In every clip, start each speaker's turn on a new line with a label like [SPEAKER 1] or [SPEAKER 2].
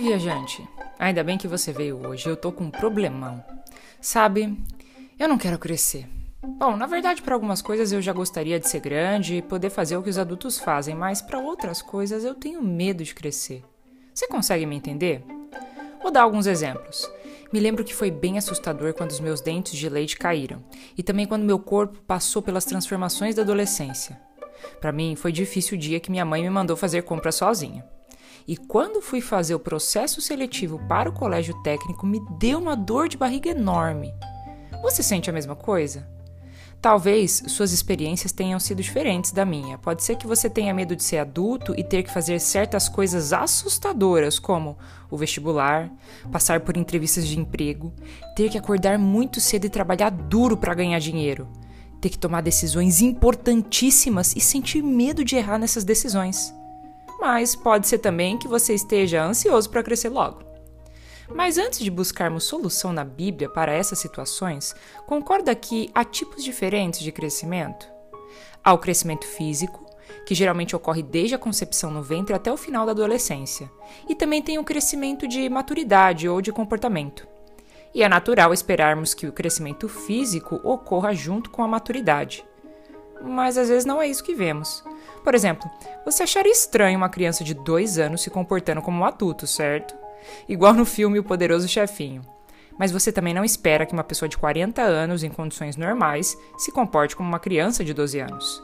[SPEAKER 1] Oi, viajante. Ainda bem que você veio hoje. Eu tô com um problemão. Sabe, eu não quero crescer. Bom, na verdade, para algumas coisas eu já gostaria de ser grande e poder fazer o que os adultos fazem, mas para outras coisas eu tenho medo de crescer. Você consegue me entender? Vou dar alguns exemplos. Me lembro que foi bem assustador quando os meus dentes de leite caíram, e também quando meu corpo passou pelas transformações da adolescência. Para mim, foi difícil o dia que minha mãe me mandou fazer compras sozinha. E quando fui fazer o processo seletivo para o colégio técnico, me deu uma dor de barriga enorme. Você sente a mesma coisa? Talvez suas experiências tenham sido diferentes da minha. Pode ser que você tenha medo de ser adulto e ter que fazer certas coisas assustadoras, como o vestibular, passar por entrevistas de emprego, ter que acordar muito cedo e trabalhar duro para ganhar dinheiro, ter que tomar decisões importantíssimas e sentir medo de errar nessas decisões. Mas pode ser também que você esteja ansioso para crescer logo. Mas antes de buscarmos solução na Bíblia para essas situações, concorda que há tipos diferentes de crescimento? Há o crescimento físico, que geralmente ocorre desde a concepção no ventre até o final da adolescência, e também tem o crescimento de maturidade ou de comportamento. E é natural esperarmos que o crescimento físico ocorra junto com a maturidade. Mas às vezes não é isso que vemos. Por exemplo, você acharia estranho uma criança de dois anos se comportando como um adulto, certo? igual no filme O Poderoso Chefinho. Mas você também não espera que uma pessoa de 40 anos, em condições normais, se comporte como uma criança de 12 anos.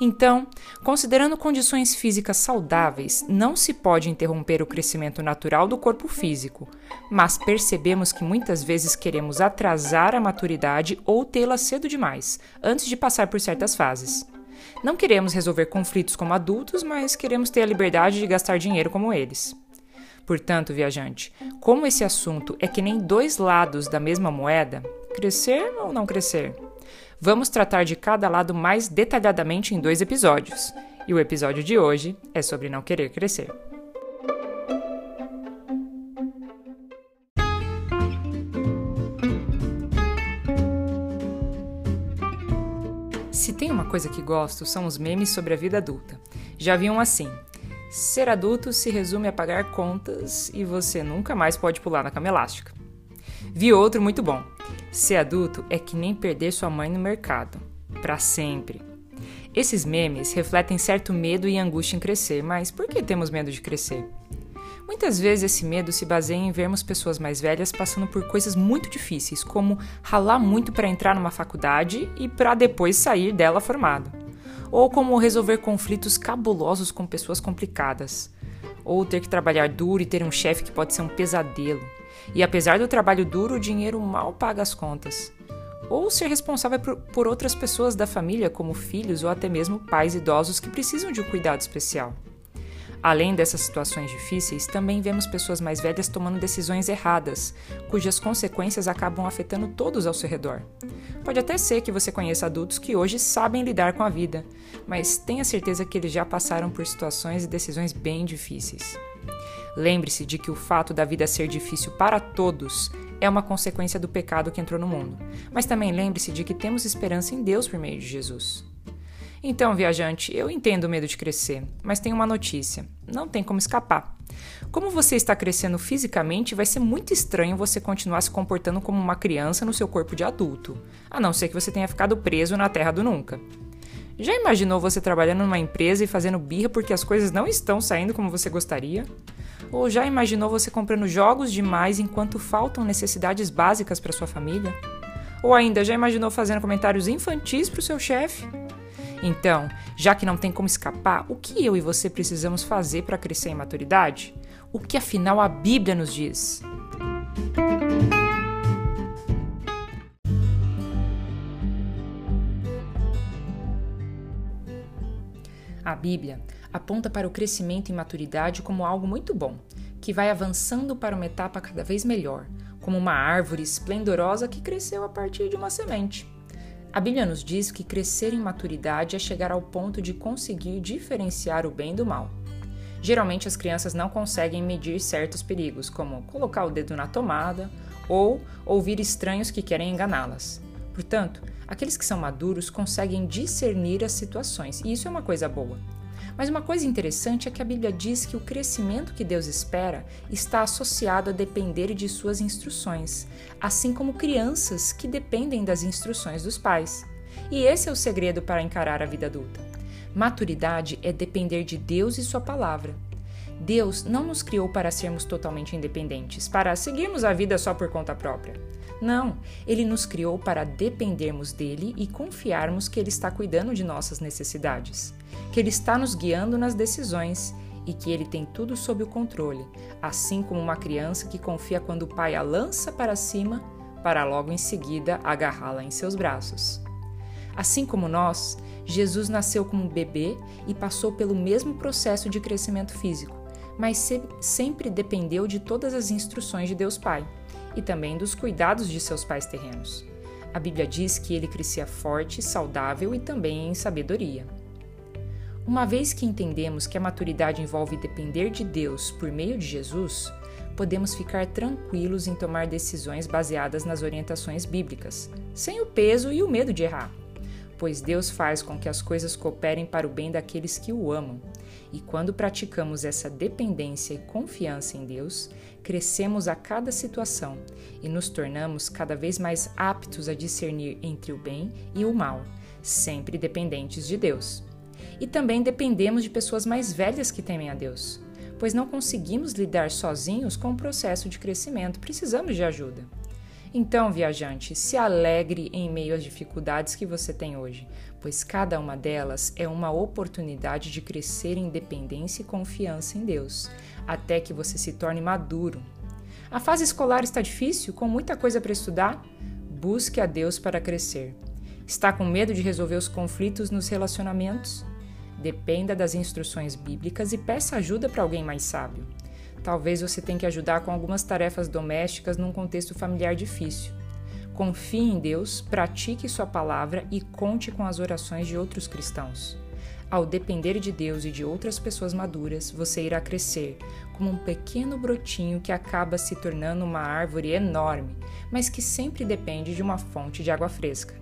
[SPEAKER 1] Então, considerando condições físicas saudáveis, não se pode interromper o crescimento natural do corpo físico, mas percebemos que muitas vezes queremos atrasar a maturidade ou tê-la cedo demais, antes de passar por certas fases. Não queremos resolver conflitos como adultos, mas queremos ter a liberdade de gastar dinheiro como eles. Portanto, viajante, como esse assunto é que nem dois lados da mesma moeda, crescer ou não crescer? Vamos tratar de cada lado mais detalhadamente em dois episódios. E o episódio de hoje é sobre não querer crescer. Se tem uma coisa que gosto, são os memes sobre a vida adulta. Já vi um assim: Ser adulto se resume a pagar contas e você nunca mais pode pular na cama elástica. Vi outro muito bom. Ser adulto é que nem perder sua mãe no mercado. Para sempre. Esses memes refletem certo medo e angústia em crescer, mas por que temos medo de crescer? Muitas vezes esse medo se baseia em vermos pessoas mais velhas passando por coisas muito difíceis, como ralar muito para entrar numa faculdade e para depois sair dela formado ou como resolver conflitos cabulosos com pessoas complicadas, ou ter que trabalhar duro e ter um chefe que pode ser um pesadelo. E apesar do trabalho duro, o dinheiro mal paga as contas. Ou ser responsável por, por outras pessoas da família, como filhos ou até mesmo pais idosos que precisam de um cuidado especial. Além dessas situações difíceis, também vemos pessoas mais velhas tomando decisões erradas, cujas consequências acabam afetando todos ao seu redor. Pode até ser que você conheça adultos que hoje sabem lidar com a vida, mas tenha certeza que eles já passaram por situações e decisões bem difíceis. Lembre-se de que o fato da vida ser difícil para todos é uma consequência do pecado que entrou no mundo, mas também lembre-se de que temos esperança em Deus por meio de Jesus. Então, viajante, eu entendo o medo de crescer, mas tem uma notícia: não tem como escapar. Como você está crescendo fisicamente, vai ser muito estranho você continuar se comportando como uma criança no seu corpo de adulto, a não ser que você tenha ficado preso na terra do nunca. Já imaginou você trabalhando numa empresa e fazendo birra porque as coisas não estão saindo como você gostaria? Ou já imaginou você comprando jogos demais enquanto faltam necessidades básicas para sua família? Ou ainda, já imaginou fazendo comentários infantis para o seu chefe? Então, já que não tem como escapar, o que eu e você precisamos fazer para crescer em maturidade? O que afinal a Bíblia nos diz? A Bíblia aponta para o crescimento e maturidade como algo muito bom, que vai avançando para uma etapa cada vez melhor, como uma árvore esplendorosa que cresceu a partir de uma semente. A Bíblia nos diz que crescer em maturidade é chegar ao ponto de conseguir diferenciar o bem do mal. Geralmente as crianças não conseguem medir certos perigos, como colocar o dedo na tomada ou ouvir estranhos que querem enganá-las. Portanto, aqueles que são maduros conseguem discernir as situações, e isso é uma coisa boa. Mas uma coisa interessante é que a Bíblia diz que o crescimento que Deus espera está associado a depender de suas instruções, assim como crianças que dependem das instruções dos pais. E esse é o segredo para encarar a vida adulta. Maturidade é depender de Deus e Sua palavra. Deus não nos criou para sermos totalmente independentes, para seguirmos a vida só por conta própria. Não, Ele nos criou para dependermos dele e confiarmos que Ele está cuidando de nossas necessidades, que Ele está nos guiando nas decisões e que Ele tem tudo sob o controle, assim como uma criança que confia quando o pai a lança para cima, para logo em seguida agarrá-la em seus braços. Assim como nós, Jesus nasceu como bebê e passou pelo mesmo processo de crescimento físico, mas sempre dependeu de todas as instruções de Deus Pai e também dos cuidados de seus pais terrenos. A Bíblia diz que ele crescia forte, saudável e também em sabedoria. Uma vez que entendemos que a maturidade envolve depender de Deus por meio de Jesus, podemos ficar tranquilos em tomar decisões baseadas nas orientações bíblicas, sem o peso e o medo de errar pois Deus faz com que as coisas cooperem para o bem daqueles que o amam. E quando praticamos essa dependência e confiança em Deus, crescemos a cada situação e nos tornamos cada vez mais aptos a discernir entre o bem e o mal, sempre dependentes de Deus. E também dependemos de pessoas mais velhas que temem a Deus, pois não conseguimos lidar sozinhos com o processo de crescimento, precisamos de ajuda. Então, viajante, se alegre em meio às dificuldades que você tem hoje, pois cada uma delas é uma oportunidade de crescer em dependência e confiança em Deus, até que você se torne maduro. A fase escolar está difícil, com muita coisa para estudar? Busque a Deus para crescer. Está com medo de resolver os conflitos nos relacionamentos? Dependa das instruções bíblicas e peça ajuda para alguém mais sábio. Talvez você tenha que ajudar com algumas tarefas domésticas num contexto familiar difícil. Confie em Deus, pratique Sua palavra e conte com as orações de outros cristãos. Ao depender de Deus e de outras pessoas maduras, você irá crescer como um pequeno brotinho que acaba se tornando uma árvore enorme, mas que sempre depende de uma fonte de água fresca.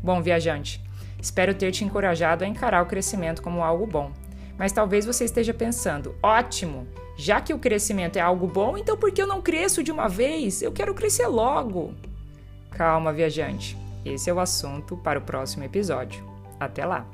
[SPEAKER 1] Bom, viajante, espero ter te encorajado a encarar o crescimento como algo bom. Mas talvez você esteja pensando: ótimo! Já que o crescimento é algo bom, então por que eu não cresço de uma vez? Eu quero crescer logo. Calma, viajante. Esse é o assunto para o próximo episódio. Até lá!